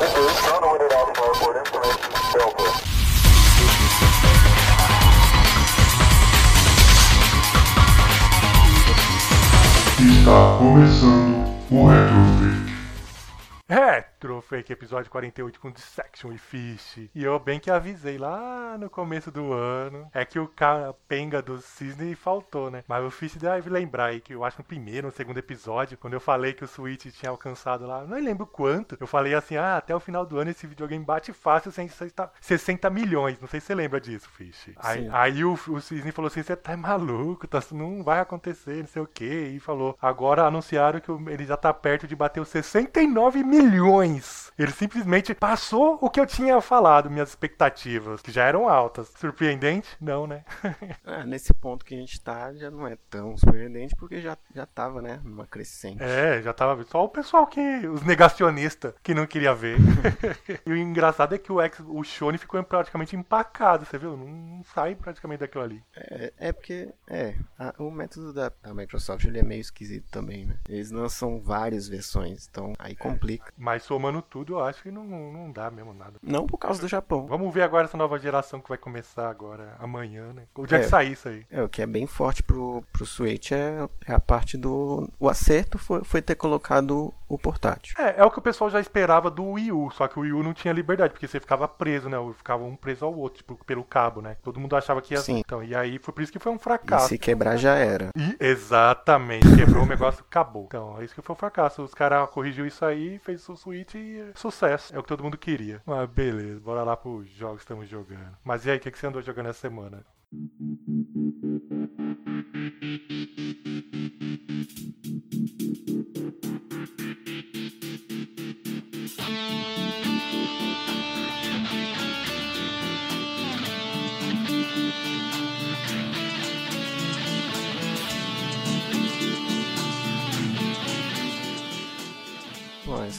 This is Toronto Winter Alpha for information Delta. Está começando o Retrofit. É, Fake episódio 48 com Dissection e Fish. E eu bem que avisei lá no começo do ano. É que o capenga do Cisne faltou, né? Mas o Fish deve lembrar aí que eu acho no primeiro, no segundo episódio, quando eu falei que o Switch tinha alcançado lá, não lembro quanto. Eu falei assim: ah, até o final do ano esse videogame bate fácil 60 milhões. Não sei se você lembra disso, Fish. Aí, aí, o, o Cisne falou assim: você tá maluco, tá, não vai acontecer, não sei o que. E falou: agora anunciaram que ele já tá perto de bater os 69 milhões. Ele simplesmente passou o que eu tinha falado, minhas expectativas, que já eram altas. Surpreendente? Não, né? é, nesse ponto que a gente tá, já não é tão surpreendente, porque já, já tava, né, numa crescente. É, já tava. Só o pessoal que. os negacionistas que não queria ver. e o engraçado é que o, ex, o Shone ficou praticamente empacado, você viu? Não sai praticamente daquilo ali. É, é porque, é, a, o método da, da, Microsoft ele é meio esquisito também, né? Eles lançam várias versões, então aí complica. É, mas somando tudo, eu acho que não, não dá mesmo nada. Não por causa do Japão. Vamos ver agora essa nova geração que vai começar agora amanhã, né? O dia é, que sair isso aí. É, o que é bem forte pro, pro Switch é, é a parte do. O acerto foi, foi ter colocado o portátil. É, é o que o pessoal já esperava do Wii U, só que o Wii U não tinha liberdade, porque você ficava preso, né? Ficava um preso ao outro, tipo, pelo cabo, né? Todo mundo achava que ia Sim. Então, e aí foi por isso que foi um fracasso. E se quebrar já era. E, exatamente, quebrou o negócio, acabou. Então, é isso que foi um fracasso. Os caras corrigiu isso aí, fez o Switch e sucesso. É o que todo mundo queria. Mas beleza, bora lá pros jogos que estamos jogando. Mas e aí, o que, que você andou jogando essa semana?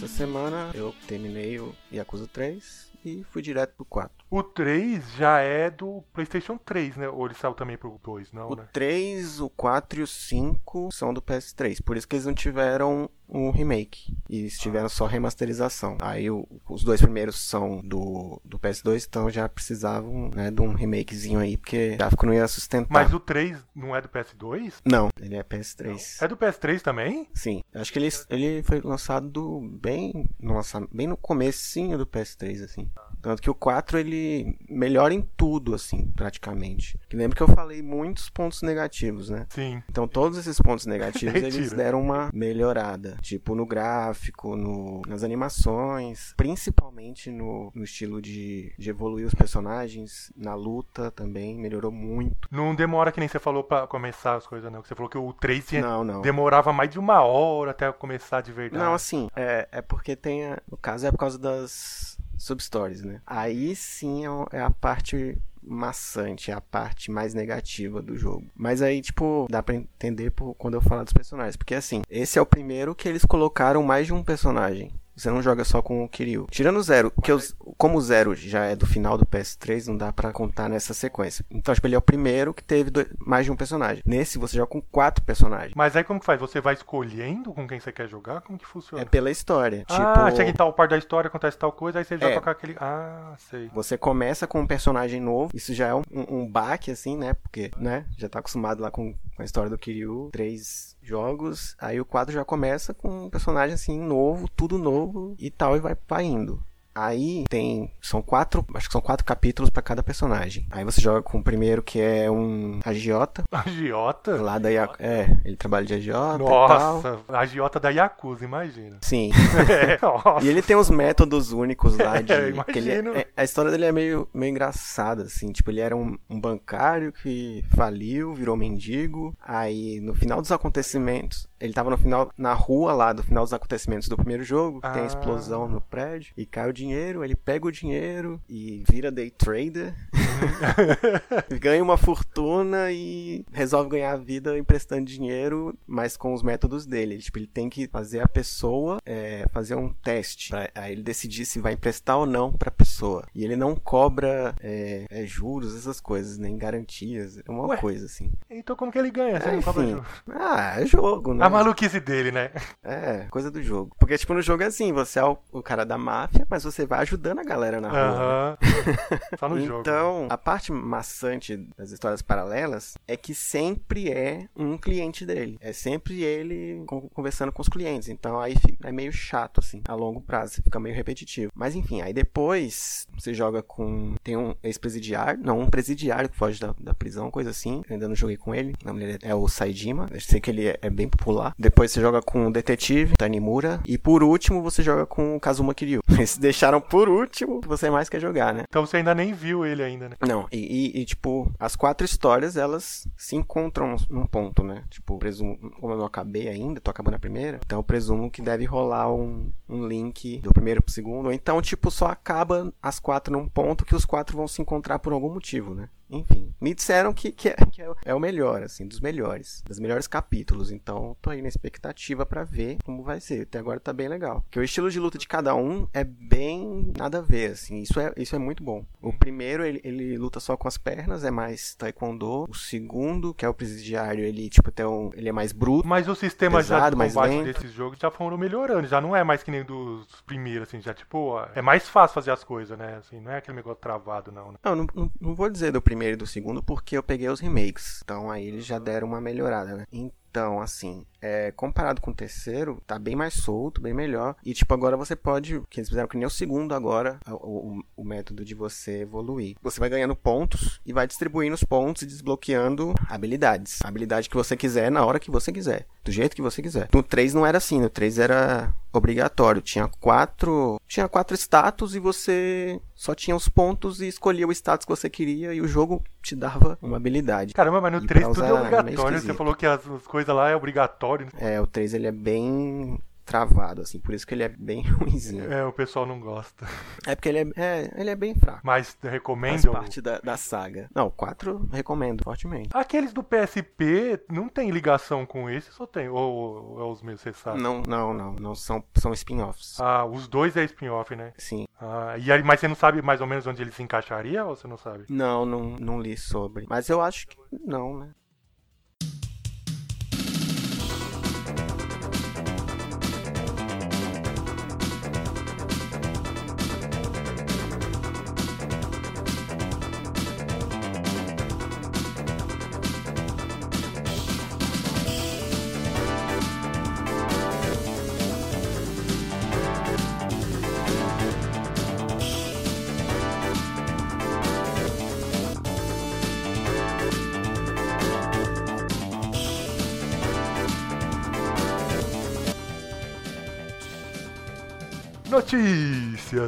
Essa semana eu terminei o Yakuza 3 e fui direto pro 4. O 3 já é do PlayStation 3, né? Ou ele saiu também pro 2, não? O né? 3, o 4 e o 5 são do PS3. Por isso que eles não tiveram um remake. E tiveram só remasterização. Aí o, os dois primeiros são do, do PS2, então já precisavam né, de um remakezinho aí, porque o gráfico não ia sustentar. Mas o 3 não é do PS2? Não, ele é PS3. Não. É do PS3 também? Sim. Acho que ele, ele foi lançado bem no, bem no comecinho do PS3, assim. Tanto que o 4 ele melhora em tudo, assim, praticamente. Que lembra que eu falei muitos pontos negativos, né? Sim. Então todos esses pontos negativos eles deram uma melhorada. Tipo no gráfico, no, nas animações, principalmente no, no estilo de, de evoluir os personagens, na luta também, melhorou muito. Não demora que nem você falou para começar as coisas, não. Você falou que o 3 não, não. demorava mais de uma hora até começar de verdade. Não, assim, é, é porque tem. A, no caso é por causa das substories, né? Aí sim é, é a parte maçante, é a parte mais negativa do jogo. Mas aí, tipo, dá pra entender por, quando eu falar dos personagens. Porque assim, esse é o primeiro que eles colocaram mais de um personagem. Você não joga só com o Kiryu. Tirando o Zero, que eu, como o Zero já é do final do PS3, não dá para contar nessa sequência. Então, tipo, ele é o primeiro que teve dois, mais de um personagem. Nesse, você joga com quatro personagens. Mas aí como que faz? Você vai escolhendo com quem você quer jogar? Como que funciona? É pela história. Ah, tipo... chega em tal parte da história, acontece tal coisa, aí você joga é. com aquele... Ah, sei. Você começa com um personagem novo, isso já é um, um, um baque, assim, né? Porque, né, já tá acostumado lá com, com a história do Kiryu. Três jogos, aí o quadro já começa com um personagem assim novo, tudo novo e tal, e vai, indo. Aí tem. São quatro. Acho que são quatro capítulos para cada personagem. Aí você joga com o primeiro que é um agiota. Agiota? Lá da Yakuza. É, ele trabalha de agiota. Nossa, agiota da Yakuza, imagina. Sim. é, e ele tem uns métodos únicos lá de. É, imagino. Ele, é, a história dele é meio, meio engraçada, assim. Tipo, ele era um, um bancário que faliu, virou mendigo. Aí, no final dos acontecimentos, ele tava no final, na rua lá, do final dos acontecimentos do primeiro jogo, ah. tem a explosão no prédio, e cai o dinheiro, ele pega o dinheiro e vira day trader. Ganha uma fortuna e resolve ganhar a vida emprestando dinheiro, mas com os métodos dele. Tipo, ele tem que fazer a pessoa é, fazer um teste pra aí ele decidir se vai emprestar ou não pra pessoa. E ele não cobra é, é, juros, essas coisas, nem garantias. É uma Ué, coisa assim. Então como que ele ganha? Você É, não cobra juros? Ah, é jogo, né? A maluquice dele, né? É, coisa do jogo. Porque, tipo, no jogo é assim, você é o, o cara da máfia, mas você vai ajudando a galera na rua. né? Aham. Só no jogo. Então, a parte maçante das histórias paralelas é que sempre é um cliente dele. É sempre ele con- conversando com os clientes. Então, aí é meio chato, assim, a longo prazo. Fica meio repetitivo. Mas, enfim, aí depois você joga com. Tem um ex-presidiário. Não, um presidiário que foge da, da prisão, coisa assim. Eu ainda não joguei com ele. O nome dele é o Saijima. Eu sei que ele é, é bem popular. Depois você joga com o detetive, Tanimura. E por último, você joga com o Kazuma Kiryu. Eles deixaram por último você mais quer jogar, né? Então você ainda nem viu ele ainda, né? Não, e, e- e, tipo, as quatro histórias, elas se encontram num ponto, né? Tipo, presumo, como eu não acabei ainda, tô acabando a primeira, então eu presumo que deve rolar um, um link do primeiro pro segundo, ou então, tipo, só acaba as quatro num ponto que os quatro vão se encontrar por algum motivo, né? Enfim, me disseram que, que, é, que é o- é melhor, assim, dos melhores, dos melhores capítulos. Então, tô aí na expectativa pra ver como vai ser. Até agora tá bem legal. Porque o estilo de luta de cada um é bem nada a ver, assim. Isso é, isso é muito bom. O primeiro, ele, ele luta só com as pernas, é mais taekwondo. O segundo, que é o presidiário, ele, tipo, tem um, ele é mais bruto. Mas o sistema já Pesado, de mais combate desses jogos já foram melhorando. Já não é mais que nem dos primeiros, assim. Já, tipo, é mais fácil fazer as coisas, né? Assim, não é aquele negócio travado, não, né? Não, não- não vou dizer do primeiro e do segundo, porque eu peguei os remakes. Então aí eles já deram uma melhorada, né? Então, assim, é, comparado com o terceiro, tá bem mais solto, bem melhor. E, tipo, agora você pode. Que eles fizeram que nem o segundo agora, o, o- o método de você evoluir. Você vai ganhando pontos e vai distribuindo os pontos e desbloqueando habilidades. A habilidade que você quiser na hora que você quiser. Do jeito que você quiser. No 3 não era assim, no 3 era obrigatório. Tinha quatro. Tinha quatro status e você só tinha os pontos e escolhia o status que você queria e o jogo te dava uma habilidade. Caramba, mas no E 3 pra tudo é é obrigatório. Você esquisito. falou que as, as coisas lá é obrigatório. É, o 3 ele é bem travado, assim, por isso que ele é bem ruimzinho. É, o pessoal não gosta. É porque ele é, é, ele é bem fraco. Mas Faz recomendam. parte da, da saga. Não, o 4 recomendo fortemente. Aqueles do PSP não tem ligação com esse, só tem. Ou, ou é os mesmos, você sabe? Não, não, não, não são, são spin-offs. Ah, os dois é spin-off, né? Sim. Ah, e aí, mas você não sabe mais ou menos onde ele se encaixaria ou você não sabe? Não, não, não li sobre. Mas eu acho que não, né?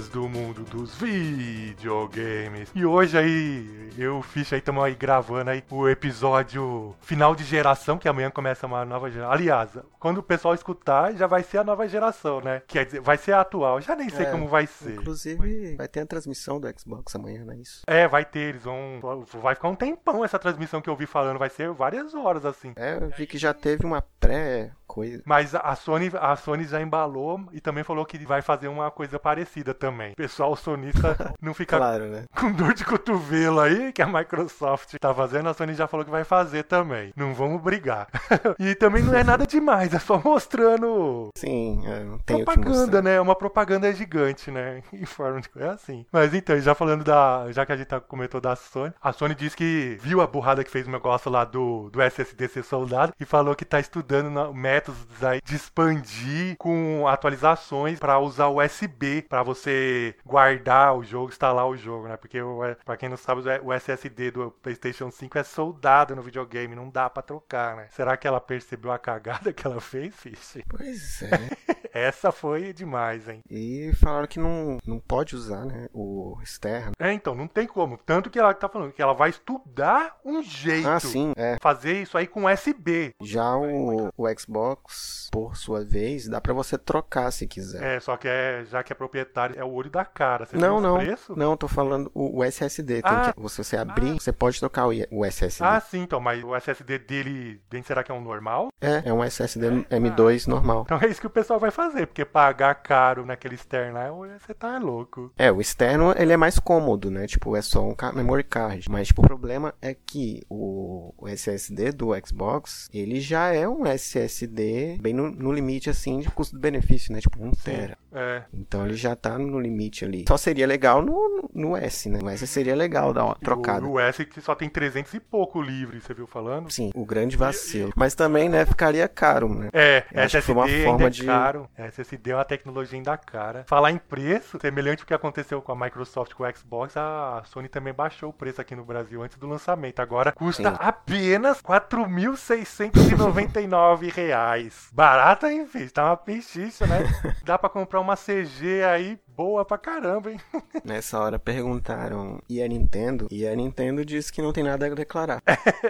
Notícias do mundo dos videogames. E hoje aí, eu e o aí estamos aí gravando aí o episódio final de geração, que amanhã começa uma nova geração. Aliás, quando o pessoal escutar, já vai ser a nova geração, né? Quer dizer, vai ser a atual. Já nem sei É, como vai ser. Inclusive, vai ter a transmissão do Xbox amanhã, não é isso? É, vai ter, eles vão. Vai ficar um tempão essa transmissão que eu vi falando, vai ser várias horas assim. É, eu vi que já teve uma pré-coisa. Mas a Sony, a Sony já embalou e também falou que vai fazer uma coisa parecida também. O pessoal sonista não fica Claro, né? com dor de cotovelo aí, que a Microsoft tá fazendo, a Sony já falou que vai fazer também. Não vamos brigar. e também não é nada demais, é só mostrando Sim, é, não tem propaganda, né? Uma propaganda gigante, né? Em forma de é assim. Mas então, já falando da. Já que a gente tá, comentou da Sony, a Sony disse que viu a burrada que fez o negócio lá do, do SSD ser soldado e falou que tá estudando na- métodos aí de expandir com atualizações pra usar USB pra você guardar o jogo, instalar o jogo, né? Porque pra quem não sabe, o SSD do PlayStation 5 é soldado no videogame, não dá pra trocar, né? Será que ela percebeu a cagada que ela fez, Fish? Pois é. Essa foi demais, hein? E falaram que não, não pode usar, né? O externo. É, então, não tem como. Tanto que ela tá falando que ela vai estudar um jeito. Ah, sim, é. Fazer isso aí com USB. Já o, o Xbox, por sua vez, dá pra você trocar se quiser. É, só que é, já que é proprietário, é o olho da cara. Você Não, não. preço? Não, tô falando o, o SSD. Ah. que, você, você abrir, você pode trocar o, o SSD. Ah, sim, então, mas o SSD dele, bem, será que é um normal? É, é um SSD M2 normal. Então é isso que o pessoal vai fazer, porque pagar caro naquele externo lá, você tá louco. É, o externo ele é mais cômodo, né? Tipo, é só um memory card. Mas tipo, o problema é que o, SSD do Xbox, ele já é um SSD bem no, no limite, assim, de custo-benefício, né? Tipo, 1 tera. É, Então ele já tá no limite ali. Só seria legal no, no, S, né? No S seria legal dar uma trocada. o, o S que só tem 300 e pouco livre, você viu falando? Sim, o grande vacilo. Mas também, né, ficaria caro, né? É, Eu acho que foi uma SSD forma é de- caro. SSD é uma tecnologia ainda cara. Falar em preço, semelhante ao que aconteceu com a Microsoft com o Xbox, a Sony também baixou o preço aqui no Brasil antes do lançamento. Agora custa Sim. apenas 4.699 reais. Barato, hein, filho? Tá uma pechicha, né? Dá pra comprar uma CG aí boa pra caramba, hein? Nessa hora perguntaram, e a Nintendo? E a Nintendo disse que não tem nada a declarar.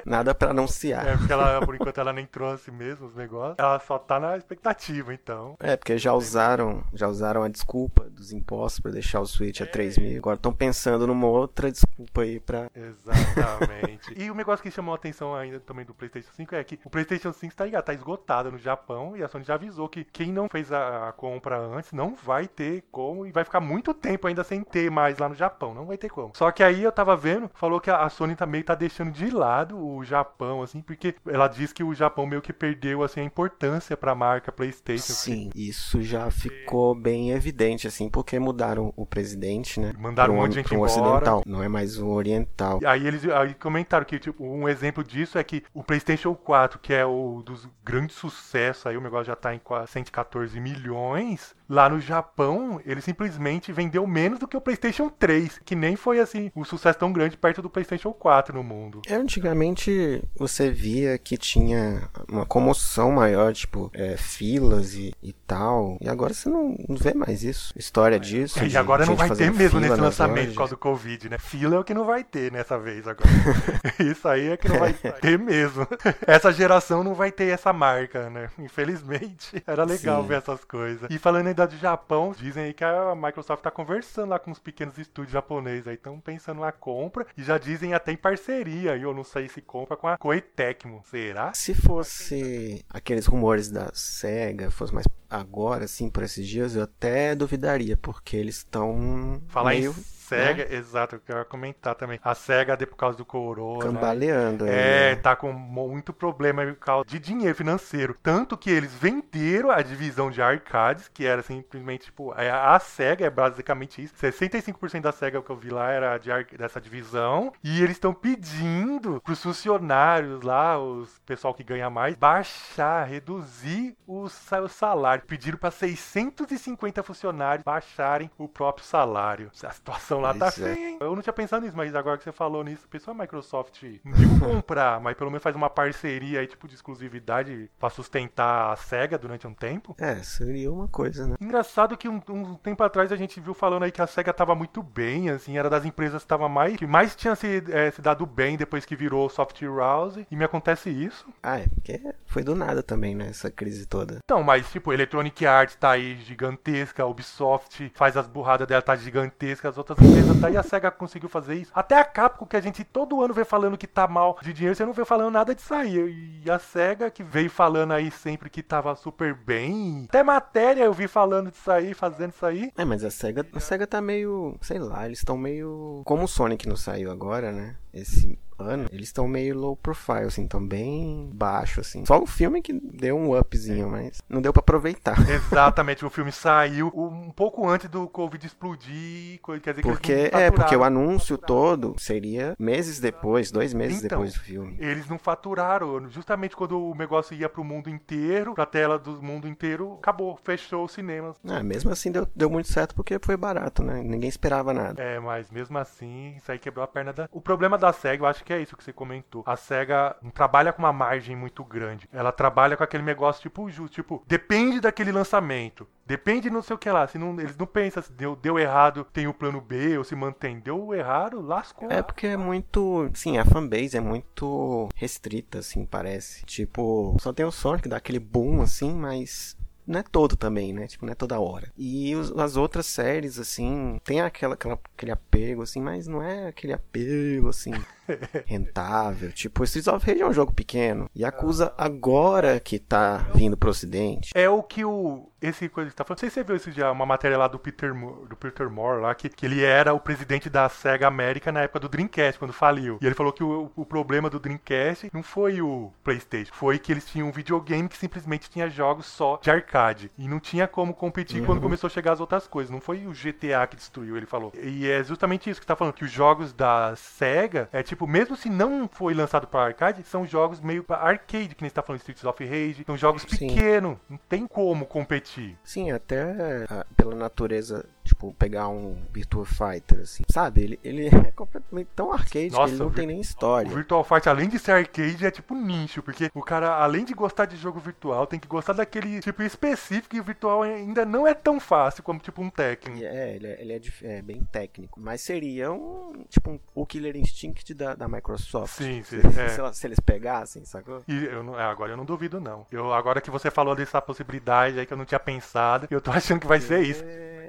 nada pra anunciar. É, porque ela, por enquanto, ela nem trouxe mesmo os negócios. Ela só tá na expectativa, então. É, porque já usaram, já usaram a desculpa dos impostos pra deixar o Switch a 3 mil. Agora estão pensando numa outra desculpa aí pra. Exatamente. e o negócio que chamou a atenção ainda também do PlayStation 5 é que o PlayStation 5 tá, tá esgotado no Japão e a Sony já avisou que quem não fez a, a compra antes não vai ter como vai ficar muito tempo ainda sem ter mais lá no Japão. Não vai ter como. Só que aí eu tava vendo, falou que a, Sony tá meio tá deixando de lado o Japão, assim, porque ela diz que o Japão meio que perdeu assim a importância pra marca PlayStation. Sim, isso já ficou bem evidente, assim, porque mudaram o presidente, né? Mandaram pra um monte de gente um embora. ocidental. Não é mais um oriental. E Aí eles aí comentaram que tipo, um exemplo disso é que o PlayStation 4, que é o dos grandes sucessos, aí o negócio já tá em quase 114 milhões, lá no Japão, ele simplesmente vendeu menos do que o PlayStation 3, que nem foi assim um sucesso tão grande perto do PlayStation 4 no mundo. É, Antigamente você via que tinha uma comoção maior, tipo, é, filas e, e tal. E agora você não, não vê mais isso. História disso. É, E de agora não vai ter mesmo nesse lançamento por causa do Covid, né? Fila é o que não vai ter nessa vez agora. Isso aí é que não vai ter mesmo. Essa geração não vai ter essa marca, né? Infelizmente. Era legal Sim. ver essas coisas. E falando ainda do Japão, dizem aí que a Microsoft tá conversando lá com os pequenos estúdios japoneses aí, estão pensando na compra e já dizem até em parceria. E eu não sei se compra com a Koei Tecmo. Será? Se fosse aqueles rumores da SEGA, fosse mais agora, assim, por esses dias, eu até duvidaria, porque eles estão Falar meio em SEGA, exato, eu quero comentar também. A SEGA, por causa do Corona. cambaleando. aí, É, né? tá com muito problema por causa de dinheiro financeiro. Tanto que eles venderam a divisão de arcades, que era simplesmente, tipo, é, a SEGA é basicamente isso. 65% da SEGA que eu vi lá era de ar- dessa divisão. E eles estão pedindo pros funcionários lá, os pessoal que ganha mais, baixar, reduzir o, sa- o salário. Pediram pra 650 funcionários baixarem o próprio salário. A situação lá tá Pois é. feia, hein? Eu não tinha pensado nisso, mas agora que você falou nisso, pensou a Microsoft, não digo comprar, mas pelo menos faz uma parceria aí, tipo, de exclusividade pra sustentar a SEGA durante um tempo. É, seria uma coisa, né? Engraçado que um, um tempo atrás a gente viu falando aí que a SEGA tava muito bem, assim, era das empresas que tava mais, que mais tinha se, eh, se dado bem depois que virou Software House, e me acontece isso. Ah, é, porque foi do nada também, né? Essa crise toda. Então, mas tipo, Electronic Arts tá aí gigantesca, a Ubisoft faz as burradas dela, tá gigantesca, as outras empresas tá aí, a SEGA conseguiu fazer isso. Até a Capcom, que a gente todo ano vê falando que tá mal de dinheiro, você não vê falando nada disso aí. E a SEGA, que veio falando aí sempre que tava super bem. Até matéria eu vi falando disso aí, fazendo isso aí. É, mas a SEGA, a SEGA tá meio, sei lá, eles estão meio como o Sonic não saiu agora, né? Esse ano, eles estão meio low profile, assim, tão bem baixo, assim. Só o filme que deu um upzinho, mas não deu pra aproveitar. Exatamente, o filme saiu um pouco antes do Covid explodir, quer dizer que Porque, não é, porque o anuncio todo seria meses depois, dois meses Então, depois do filme. Eles não faturaram. Justamente quando o negócio ia pro mundo inteiro, pra tela do mundo inteiro, acabou, fechou os cinemas. Ah, mesmo assim deu, deu muito certo porque foi barato, né? Ninguém esperava nada. É, mas mesmo assim, isso aí quebrou a perna da. O problema da SEGA, eu acho que que é isso que você comentou. A SEGA não trabalha com uma margem muito grande. Ela trabalha com aquele negócio tipo tipo, depende daquele lançamento. Depende não sei o que lá. Se não, eles não pensam se deu, deu errado, tem o plano B, ou se mantém. Deu errado, lascou. É porque é muito. Sim, a fanbase é muito restrita, assim, parece. Tipo, só tem o Sonic, dá aquele boom, assim, mas não é todo também, né? Tipo, não é toda hora. E os, as outras séries, assim, tem aquela, aquela, aquele apego, assim, mas não é aquele apego, assim, rentável. Tipo, Streets of Rage é um jogo pequeno. E acusa agora que tá vindo pro ocidente. É o que o. Esse coisa que tá falando. Não sei se você viu esse dia, uma matéria lá do Peter, Mo- do Peter Moore lá, que, que ele era o presidente da SEGA América na época do Dreamcast, quando faliu. E ele falou que o, o problema do Dreamcast não foi o PlayStation, foi que eles tinham um videogame que simplesmente tinha jogos só de arcade. E não tinha como competir quando começou a chegar as outras coisas. Não foi o GTA que destruiu, ele falou. E é justamente isso que tá falando, que os jogos da SEGA, é tipo, mesmo se não foi lançado para arcade, são jogos meio pra arcade, que nem você tá falando Streets of Rage, são jogos pequenos, não tem como competir. Sim, até ah, pela natureza, tipo, pegar um Virtua Fighter, assim, sabe? Ele, ele é completamente tão arcade Nossa, que ele não o tem nem O história. Virtual Fight, além de ser arcade, é tipo nicho, porque o cara, além de gostar de jogo virtual, tem que gostar daquele tipo específico e o virtual ainda não é tão fácil como tipo um. E É, ele, é, ele é, é bem técnico. Mas seria um, tipo, um, o Killer Instinct da, da Microsoft. Sim, sim, Se, é. se ela- se eles pegassem, sacou? E eu não, é, agora eu não duvido, não. Eu, agora que você falou dessa possibilidade aí que eu não tinha pensado, eu tô achando que vai ser isso.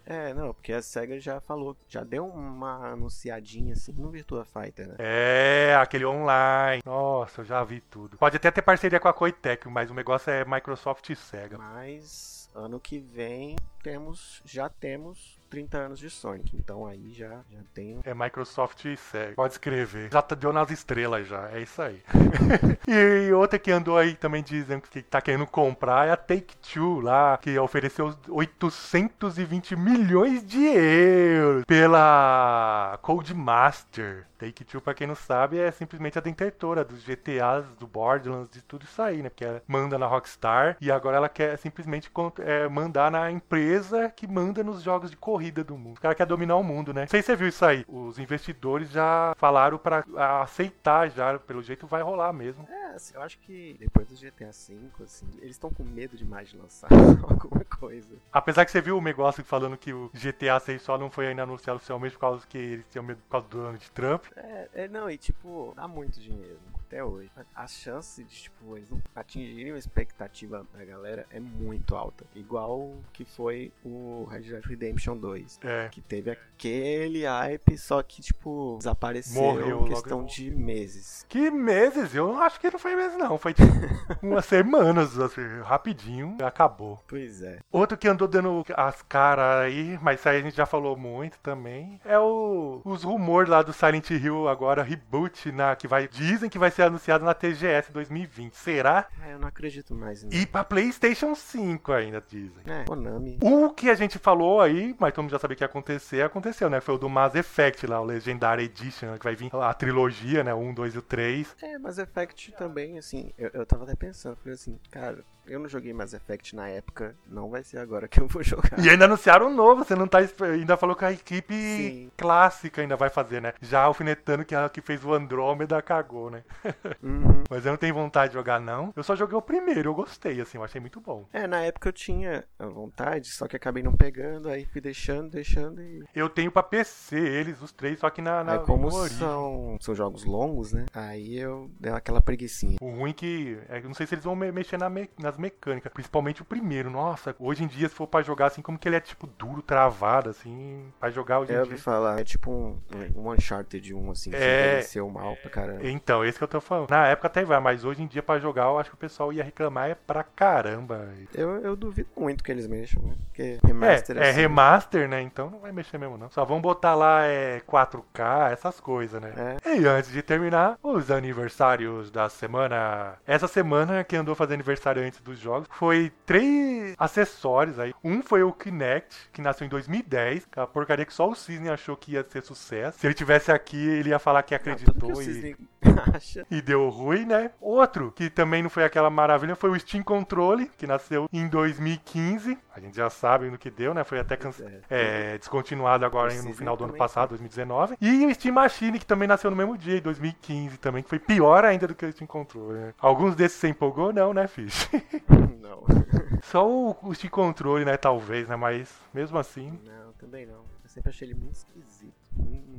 É, não, porque a SEGA já falou, já deu uma anunciadinha assim no Virtua Fighter, né? É, aquele online. Nossa, eu já vi tudo. Pode até ter parceria com a Koitec, mas o negócio é Microsoft e Sega. Mas ano que vem temos, já temos 30 anos de Sonic, então aí já, já tem É Microsoft e Sega. Pode escrever. Já tá- deu nas estrelas já. É isso aí. e outra que andou aí também dizendo que tá querendo comprar é a Take-Two lá, que ofereceu 820 milhões de euros pela Codemaster. Take-Two, pra quem não sabe, é simplesmente a detentora dos GTAs, do Borderlands, de tudo isso aí, né? Porque ela manda na Rockstar e agora ela quer simplesmente é, mandar na empresa que manda nos jogos de corrida do mundo. O cara quer dominar o mundo, né? Não sei se você viu isso aí. Os investidores já falaram pra ah, aceitar já, pelo jeito vai rolar mesmo. É, assim, eu acho que depois do GTA V, assim, eles estão com medo demais de lançar alguma coisa. Apesar que você viu o negócio falando que o GTA 6 só não foi ainda anunciado oficialmente por causa que eles tinham medo por causa do ano de Trump. É, é, não, e tipo, dá muito dinheiro até hoje. A chance de, tipo, eles não atingirem a expectativa da galera é muito alta. Igual que foi o Red Dead Redemption 2. É. Que teve aquele hype, só que, tipo, desapareceu Morreu em logo questão depois. de meses. Que meses? Eu não acho que não foi meses, não. Foi tipo umas semanas, assim, rapidinho, acabou. Pois é. Outro que andou dando as caras aí, mas isso aí a gente já falou muito também, é o, os rumores lá do Silent Hill agora, reboot, na, que vai, dizem que vai ser anunciado na TGS 2020. Será? É, eu não acredito mais nisso. E pra PlayStation 5 ainda, dizem. É, Konami. O que a gente falou aí, mas todo mundo já sabia que ia acontecer, aconteceu, né? Foi o do Mass Effect lá, o Legendary Edition, né, que vai vir a trilogia, né? O 1, 2 e o 3. É, Mass Effect também, assim, eu, eu tava até pensando, falei assim, cara, eu não joguei Mass Effect na época, não vai ser agora que eu vou jogar. E ainda anunciaram um novo, você não tá. Ainda falou que a equipe Sim. clássica ainda vai fazer, né? Já alfinetando que a que fez o Andrômeda cagou, né? Uhum. Mas eu não tenho vontade de jogar, não. Eu só joguei o primeiro, eu gostei, assim, eu achei muito bom. É, na época eu tinha a vontade, só que acabei não pegando, aí fui deixando, deixando e. Eu tenho pra PC eles, os três, só que na. na Aí como são, são jogos longos, né? Aí eu dei aquela preguicinha. O ruim que. É, não sei se eles vão me- mexer na me- nas mecânicas. Principalmente o primeiro. Nossa, hoje em dia, se for pra jogar assim, como que ele é tipo duro, travado, assim. Pra jogar hoje Eu em ouvi dia. falar, é tipo um, um Uncharted 1, assim, que É. envelheceu mal pra caramba. Então, esse que eu tô falando. Na época até vai, mas hoje em dia pra jogar eu acho que o pessoal ia reclamar é pra caramba. Eu, eu duvido muito que eles mexam, né? Porque É, remaster é assim, remaster, né? Então não vai mexer mesmo, não. Só vão botar lá é, 4K, essas coisas, né? É. E antes de terminar, os aniversários da semana. Essa semana, quem andou fazendo aniversário antes dos jogos, foi três acessórios aí. Um foi o Kinect, que nasceu em 2010, que é a porcaria que só o Cisne achou que ia ser sucesso. Se ele tivesse aqui, ele ia falar que Ah, acreditou que e. E deu ruim, né? Outro que também não foi aquela maravilha foi o Steam Controle, que nasceu em 2015. A gente já sabe no que deu, né? Foi até canc- é, descontinuado agora no final do ano passado, 2019. E o Steam Machine, que também nasceu no mesmo dia, em 2015 também, que foi pior ainda do que o Steam Controle. Né? Alguns desses você empolgou? Não, né, Fish? Não. Só o, o Steam Controle, né? Talvez, né? Mas mesmo assim. Não, também não. Eu sempre achei ele muito esquisito.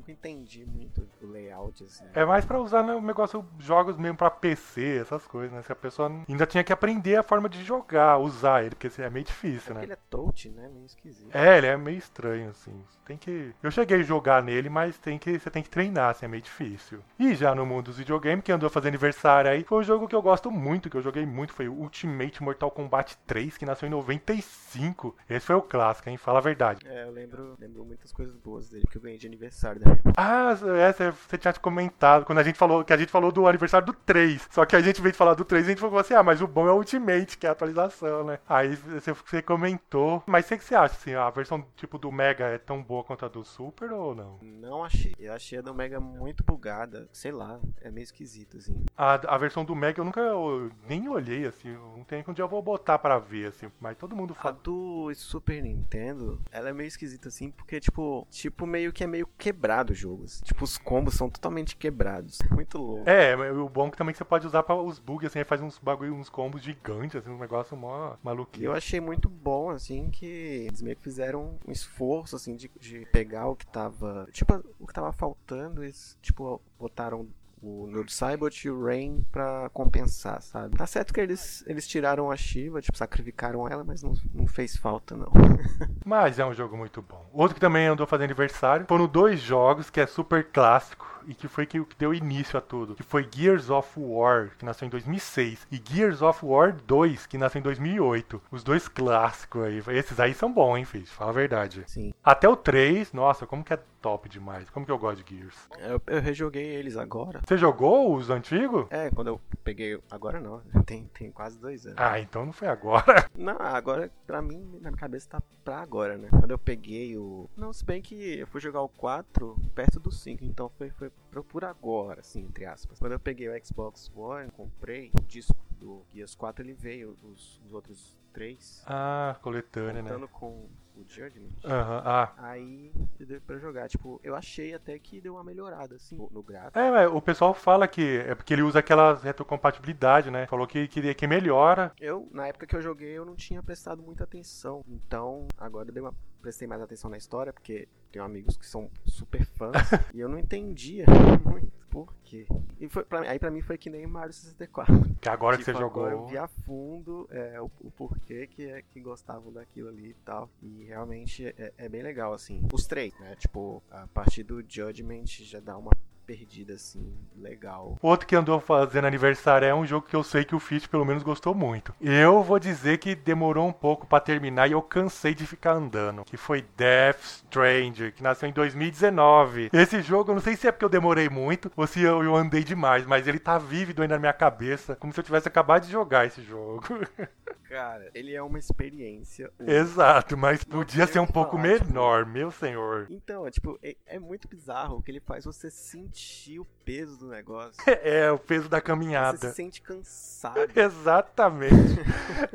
Nunca entendi muito o layout, assim. É mais pra usar né, o negócio, jogos mesmo pra PC, essas coisas, né? Se a pessoa ainda tinha que aprender a forma de jogar, usar ele, porque assim, é meio difícil, Porque né? ele é touch, né? Meio esquisito. É, ele é meio estranho, assim. Tem que. Eu cheguei a jogar nele, mas tem que. Você tem que treinar, assim, é meio difícil. E já no mundo dos videogames, que andou fazendo aniversário aí, foi um jogo que eu gosto muito, que eu joguei muito, foi o Ultimate Mortal Kombat 3, que nasceu em 95. Esse foi o clássico, hein? Fala a verdade. É, eu lembro, lembro muitas coisas boas dele que eu ganhei de aniversário da mãe. Ah, é, você- tinha comentado quando a gente falou que a gente falou do aniversário do 3. Só que a gente veio falar do 3 e a gente falou assim: ah, mas o bom é o Ultimate, que é a atualização, né? Aí você, comentou. Mas o que você acha, assim? A versão tipo do Mega é tão boa quanto a do Super ou não? Não achei. Eu achei a do Mega muito bugada. Sei lá, é meio esquisito, assim. A, a versão do Mega eu nunca eu nem olhei, assim. Não tem dia eu vou botar pra ver, assim. Mas todo mundo A fala. do Super Nintendo, ela é meio esquisita, assim, porque, tipo, tipo, meio que é meio quebrado o jogo. assim. Tipo, os combos são totalmente quebrados. Muito louco. É, o bom é que também você pode usar pra os bugs, assim, faz uns bagulho, uns combos gigantes, assim, um negócio mó maluquinho. eu achei muito bom, assim, que eles meio que fizeram um esforço, assim, de, de pegar o que tava. Tipo, o que tava faltando, eles, tipo, botaram o Nude Cybot e o Rain pra compensar, sabe? Tá certo que eles, eles tiraram a Shiva, tipo, sacrificaram ela, mas não, não fez falta, não. Mas é um jogo muito bom. Outro que também andou fazendo aniversário foram dois jogos que é super clássico e que foi que, que deu início a tudo. Que foi Gears of War, que nasceu em 2006, e Gears of War 2, que nasceu em 2008. Os dois clássicos aí. Esses aí são bons, hein, Fiz? Fala a verdade. Sim. Até o 3, nossa, como que é top demais. Como que eu gosto de Gears. Eu, eu rejoguei eles agora. Você jogou os antigos? É, quando eu peguei. Agora não, tem, tem quase dois anos. Ah, então não foi agora. Não, agora, pra mim, na minha cabeça tá pra agora, né? Quando eu peguei o. Não, se bem que eu fui jogar o 4 perto do 5, então foi, foi por agora, assim, entre aspas. Quando eu peguei o Xbox One, comprei o disco do Gears 4, ele veio, os, os outros três, Ah, coletânea, né? contando com o Judgment. Aham, ah. Aí deu pra jogar. Tipo, eu achei até que deu uma melhorada, assim, no, gráfico. É, mas o pessoal fala que é porque ele usa aquela retrocompatibilidade, né? Falou que, que, que melhora. Eu, na época que eu joguei, eu não tinha prestado muita atenção. Então, agora eu dei uma, prestei mais atenção na história, porque tenho amigos que são super fãs. e eu não entendia muito por quê. E foi, pra, mim- aí pra mim foi que nem Mario 64. Que agora que Tipo, você agora jogou. eu vi a fundo é, o, o porquê que, é, que gostavam daquilo ali e tal. E realmente é, é bem legal, assim. Os três, né? Tipo, a partir do Judgment já dá uma perdida, assim, legal. Outro que andou fazendo aniversário é um jogo que eu sei que o Fitch pelo menos gostou muito. Eu vou dizer que demorou um pouco pra terminar e eu cansei de ficar andando. Que foi Death Stranger, que nasceu em 2019. Esse jogo, eu não sei se é porque eu demorei muito ou se eu, eu andei demais, mas ele tá vívido ainda na minha cabeça, como se eu tivesse acabado de jogar esse jogo. Cara, ele é uma experiência. única. Exato, mas podia ser um pouco falar, tipo- menor, meu senhor. Então, é tipo, é, é muito bizarro que ele faz você sentir o peso do negócio. É, o peso da Você caminhada. se sente cansado. Exatamente.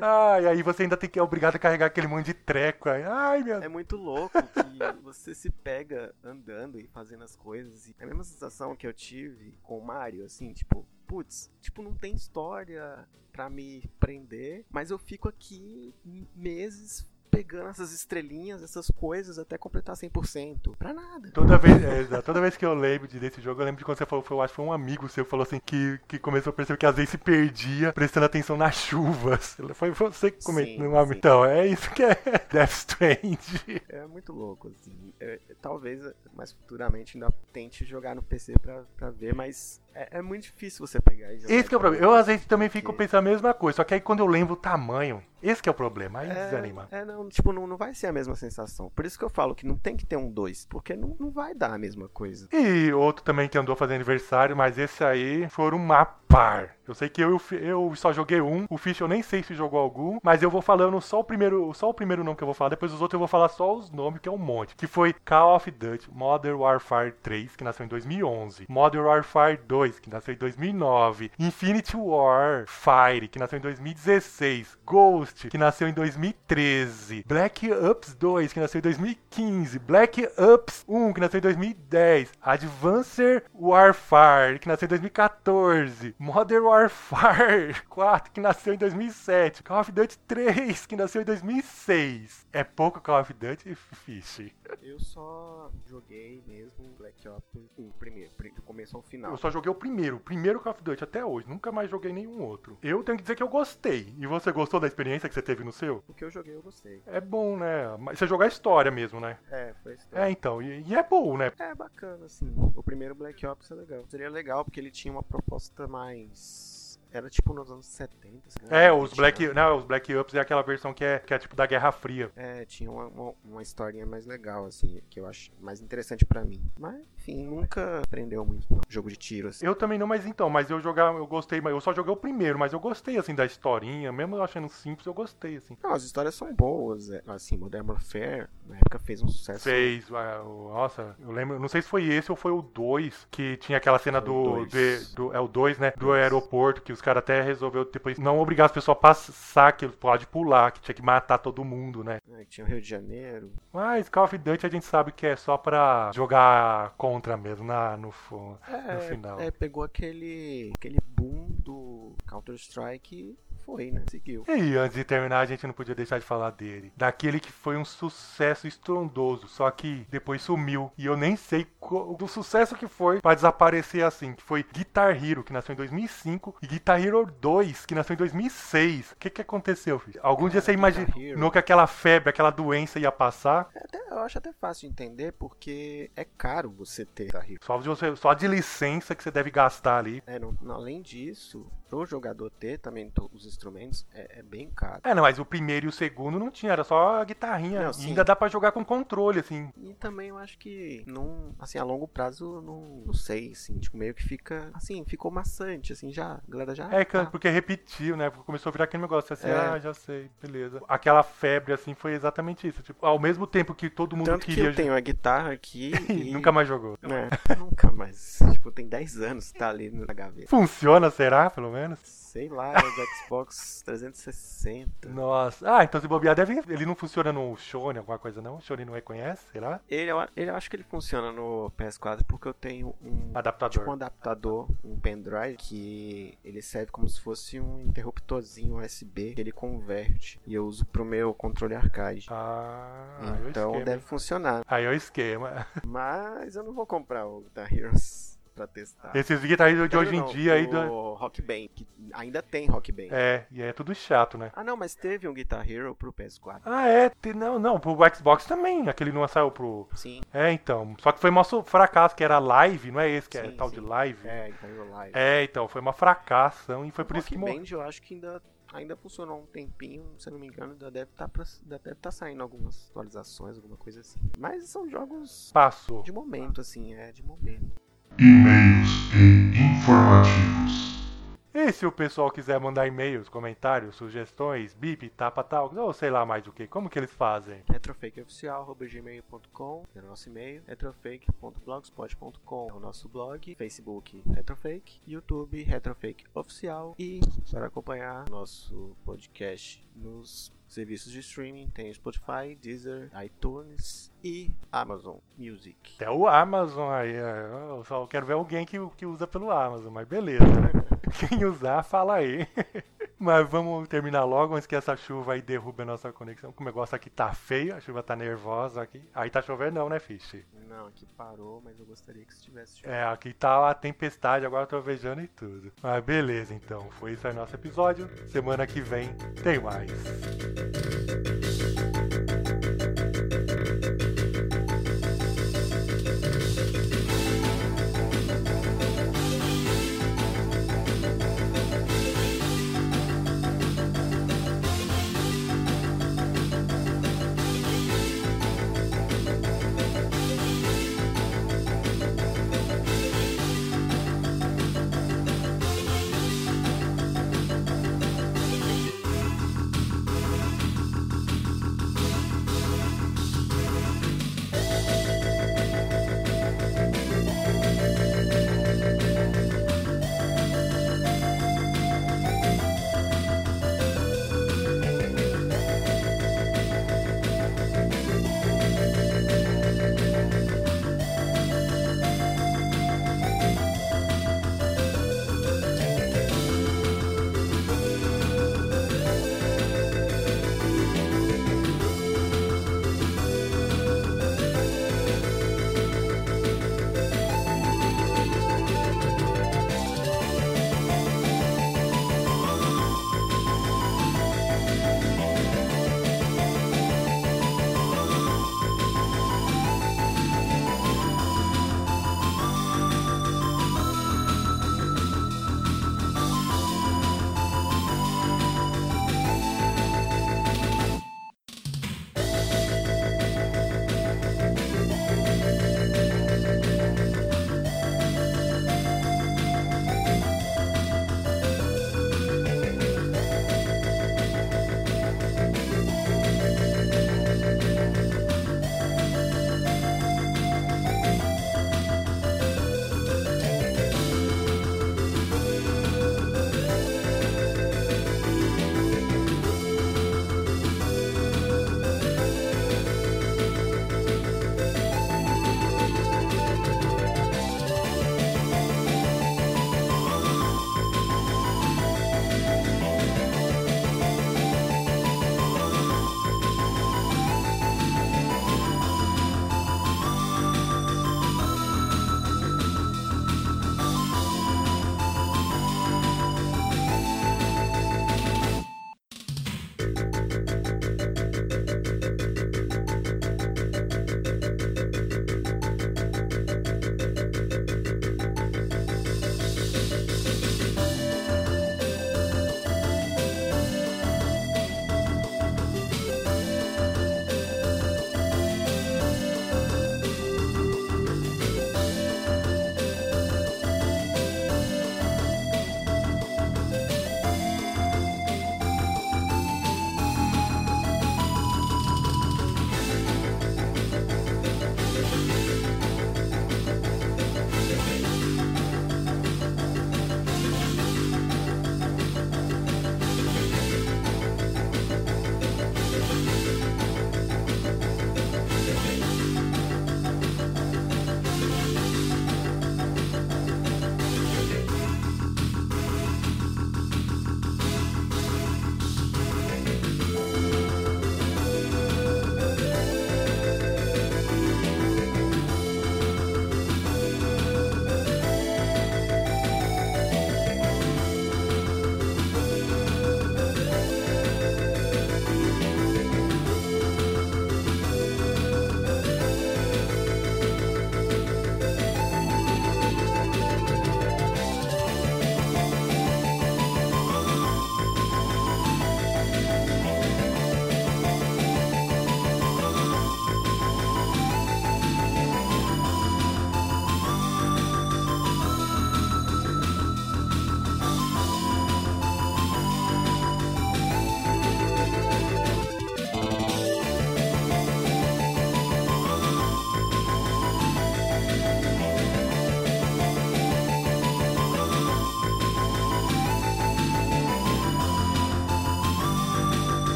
Ai, aí você ainda tem que é obrigado a carregar aquele monte de treco. aí. Ai, meu É muito louco que você se pega andando e fazendo as coisas. E é a mesma sensação que eu tive com o Mario, assim, tipo, putz, tipo, não tem história pra me prender, mas eu fico aqui meses pegando essas estrelinhas, essas coisas, até completar 100%. Pra nada. Toda vez, é, toda vez que eu lembro de- desse jogo, eu lembro de quando você falou, foi, eu acho que foi um amigo seu que falou assim, que, que começou a perceber que às vezes se perdia prestando atenção nas chuvas. Foi você que comentou, Sim, amigo. sim. Então, é isso que é Death Strange. É muito louco, assim. É, é, talvez mais futuramente ainda tente jogar no PC pra, pra ver, mas é, é muito difícil você pegar e. Esse que é o problema. Eu às vezes também fico porque- pensando a mesma coisa, só que aí quando eu lembro o tamanho, esse que é o problema, aí desanima. É, é, não, tipo, não, não vai ser a mesma sensação. Por isso que eu falo que não tem que ter um 2, porque não, não vai dar a mesma coisa. E outro também que andou fazendo aniversário, mas esse aí foram uma par. Eu sei que eu, eu só joguei um, o Fish eu nem sei se jogou algum, mas eu vou falando só o primeiro, só o primeiro nome que eu vou falar, depois os outros eu vou falar só os nomes, que é um monte. Que foi Call of Duty Modern Warfare 3, que nasceu em 2011, Modern Warfare 2, que nasceu em 2009, Infinity War Fire, que nasceu em 2016, Ghost, que nasceu em 2013, Black Ops 2, que nasceu em 2015, Black Ops 1, que nasceu em 2010, Advanced Warfare, que nasceu em 2014, Modern Warfare Warfare 4, que nasceu em 2007. Call of Duty 3, que nasceu em 2006. É pouco Call of Duty, Fish? Eu só joguei mesmo Black Ops o primeiro, do começo ao final. Eu só joguei o primeiro, o primeiro Call of Duty até hoje. Nunca mais joguei nenhum outro. Eu tenho que dizer que eu gostei. E você gostou da experiência que você teve no seu? O que eu joguei, eu gostei. É bom, né? Mas você jogou a história mesmo, né? É, foi a história. É, então. E, e é bom, né? É bacana, assim. O primeiro Black Ops é legal. Seria legal porque ele tinha uma proposta mais era tipo nos anos 70. Assim, né? É, os Black, não, os Black Ops é aquela versão que é, que é tipo da Guerra Fria. É, tinha uma, uma, uma historinha mais legal, assim, que eu acho mais interessante para mim. Mas, enfim, nunca aprendeu muito, não. Jogo de tiro, assim. Eu também não, mas então, mas eu jogar, eu gostei, mas eu só joguei o primeiro, mas eu gostei, assim, da historinha, mesmo achando simples, eu gostei, assim. Não, as histórias são boas, é, assim, Modern Warfare, na época fez um sucesso. Fez, nossa, eu lembro, não sei se foi esse ou foi o 2, que tinha aquela cena do, de, do, é o 2, né, do aeroporto, que os caras até resolveu depois não obrigar as pessoas a passar, que pode pular, que tinha que matar todo mundo, né. É, tinha o Rio de Janeiro. Mas Call of Duty a gente sabe que é só pra jogar contra mesmo, na, no, é, no final. É, pegou aquele, aquele boom do Counter-Strike foi, né? Seguiu. E antes de terminar, a gente não podia deixar de falar dele. Daquele que foi um sucesso estrondoso, só que depois sumiu. E eu nem sei do sucesso que foi para desaparecer assim. Que foi Guitar Hero, que nasceu em 2005, e Guitar Hero 2, que nasceu em 2006. O que que aconteceu, filho? Algum dia você imaginou que aquela febre, aquela doença ia passar? É até, eu acho até fácil de entender, porque é caro você ter Guitar Hero. Só de, você, só de licença que você deve gastar ali. É, não, além disso, pro jogador ter também os instrumentos é, é, bem caro. É, não, mas o primeiro e o segundo não tinha, era só a guitarrinha. Não, e ainda dá para jogar com controle, assim. E também eu acho que, não, assim, a longo prazo, não, não sei, assim, tipo, meio que fica, assim, ficou maçante, assim, já, a galera já... É, tá. porque repetiu, né, começou a virar aquele negócio, assim, é. ah, já sei, beleza. Aquela febre, assim, foi exatamente isso, tipo, ao mesmo tempo que todo mundo Tanto queria... que eu tenho a guitarra aqui e... nunca mais jogou. É, nunca mais. Tipo, tem 10 anos que tá ali na gaveta. Funciona, será, pelo menos? Sei lá, é do Xbox 360. Nossa. Ah, então se bobear, deve, ele não funciona no Sony, alguma coisa não? O Sony não reconhece, será? Ele, ele eu acho que ele funciona no PS4 porque eu tenho um adaptador, tipo um adaptador, um pendrive que ele serve como se fosse um interruptorzinho USB que ele converte e eu uso pro meu controle arcade. Ah, então deve funcionar. Aí é o esquema. Mas eu não vou comprar o Guitar Heroes pra testar. Esses guitarristas de hoje em dia aí. O Rock Band, que ainda tem Rock Band. É, e é tudo chato, né? Ah, não, mas teve um Guitar Hero pro PS4. Ah, é? Não, não, pro Xbox também. Aquele não saiu pro. Sim. É, então. Só que foi um fracasso, que era live, não é esse que é sim, é tal sim. de live? É, Guitar Hero Live. É, então, foi uma fracassação e foi por Rock isso que morreu. Band eu acho que ainda ainda funcionou um tempinho, se eu não me engano, ainda deve estar tá deve tá saindo algumas atualizações, alguma coisa assim. Mas são jogos Passou. de momento, assim, é de momento e-mails e informativos. E se o pessoal quiser mandar e-mails, comentários, sugestões, bip, tapa tal, ou sei lá mais o que, como que eles fazem? retrofakeoficial.gmail.com é o nosso e-mail, retrofake.blogspot.com é o nosso blog, Facebook Retrofake, YouTube Retrofake Oficial e para acompanhar nosso podcast nos serviços de streaming tem Spotify, Deezer, iTunes e Amazon Music. Até o Amazon aí, é, eu só quero ver alguém que, que usa pelo Amazon, mas beleza, né? Quem usar, fala aí. Mas vamos terminar logo antes que essa chuva aí derrube a nossa conexão. O negócio aqui tá feio, a chuva tá nervosa aqui. Aí tá chovendo não, né, Fish? Não, aqui parou, mas eu gostaria que estivesse chovendo. É, aqui tá a tempestade, agora trovejando e tudo. Mas beleza, então. Foi isso aí nosso episódio. Semana que vem tem mais.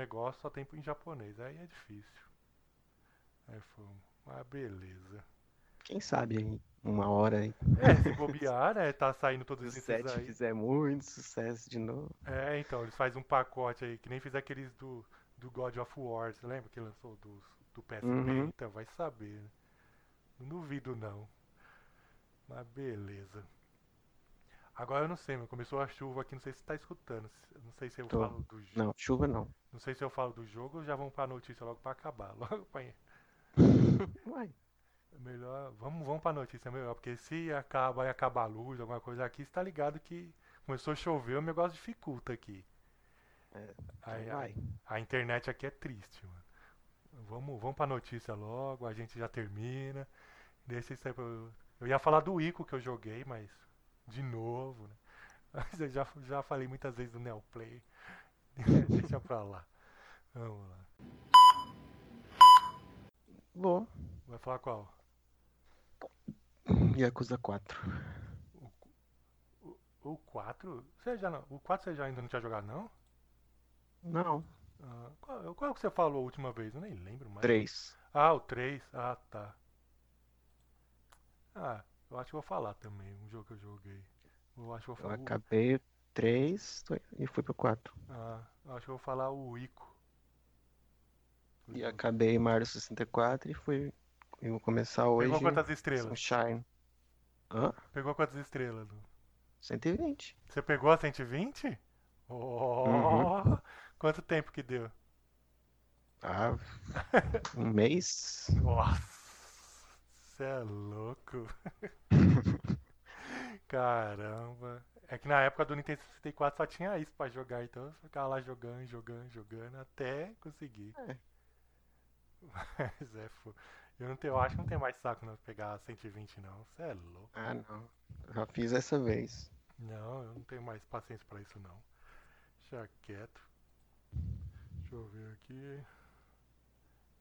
Negócio, só tem em japonês. Aí é difícil. Aí foi. Mas beleza. Quem sabe aí, uma hora aí. É, se bobear, né? Tá saindo todos O esses 7 aí. fizer muito sucesso de novo. É, então, eles fazem um pacote aí, que nem fiz aqueles do, do God of War, você lembra que lançou do, do PSP? Uhum. Então, vai saber, né? Não duvido não. Mas beleza. Agora eu não sei, meu, começou a chuva aqui, não sei se tá escutando. Não sei se eu Tô. falo do jogo. Não, chuva não. Não sei se eu falo do jogo ou já vamos pra notícia logo pra acabar. Logo pra... Uai. Melhor, vamos, vamos pra notícia melhor, porque se acaba, vai acabar a luz, alguma coisa aqui, você tá ligado que começou a chover, o negócio dificulta aqui. É, Aí, a, a internet aqui é triste, mano. Vamos, vamos pra notícia logo, a gente já termina. Deixa isso aí pra eu ia falar do Ico que eu joguei, mas de novo, né? Eu já, já falei muitas vezes do Neoplay. Deixa pra lá. Vamos lá. Bom, Vai falar qual? Yakuza 4. O 4? Você já não, o 4 você já ainda não tinha jogado, não? Não, Ah, qual, qual que você falou a última vez? Eu nem lembro mais. 3. Ah, o 3. Ah, tá. Ah, eu acho que eu vou falar também, um jogo que eu joguei. Eu acho que eu vou Eu falar. acabei o 3 e fui pro 4. Ah, eu acho que eu vou falar o Ico. E acabei Mario 64 e fui. E vou começar hoje. Pegou quantas estrelas? Sunshine. Hã? Pegou quantas estrelas? Lu? 120. Você pegou a 120? Oh! Uhum. Quanto tempo que deu? Ah, um mês? Nossa, você é louco. Caramba. É que na época do Nintendo 64 só tinha isso pra jogar, então eu ficava lá jogando, jogando, jogando até conseguir. É. Mas é, fo- eu não tenho, eu acho que não tem mais saco não pegar 120 não. Você é louco. Ah, não. Já fiz essa vez. Não, eu não tenho mais paciência pra isso não. Deixa quieto. Deixa eu ver aqui.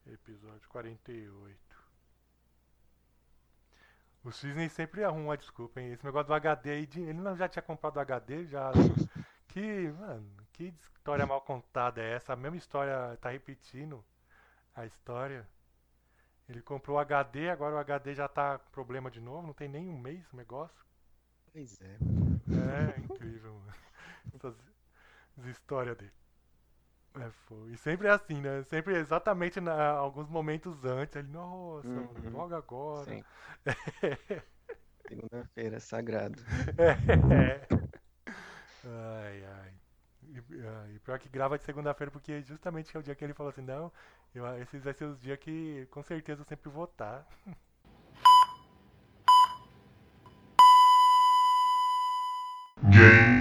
Episódio 48. O Cisne sempre arruma uma desculpa, hein? Esse negócio do HD aí, de- ele não já tinha comprado o HD, já. Que, mano, que história mal contada é essa? A mesma história tá repetindo a história. Ele comprou o HD, agora o HD já tá com problema de novo, não tem nem um mês o negócio. Pois é. É incrível, mano. Essas, as histórias dele. É, foi. E sempre é assim, né? Sempre exatamente na, alguns momentos antes. Ele, nossa, Uhum. logo agora. Sim. Segunda-feira é sagrado. É. Ai, ai. E, e pior que grava de segunda-feira, porque justamente é o dia que ele falou assim, não, eu, esses vai ser os dias que com certeza eu sempre vou estar. Game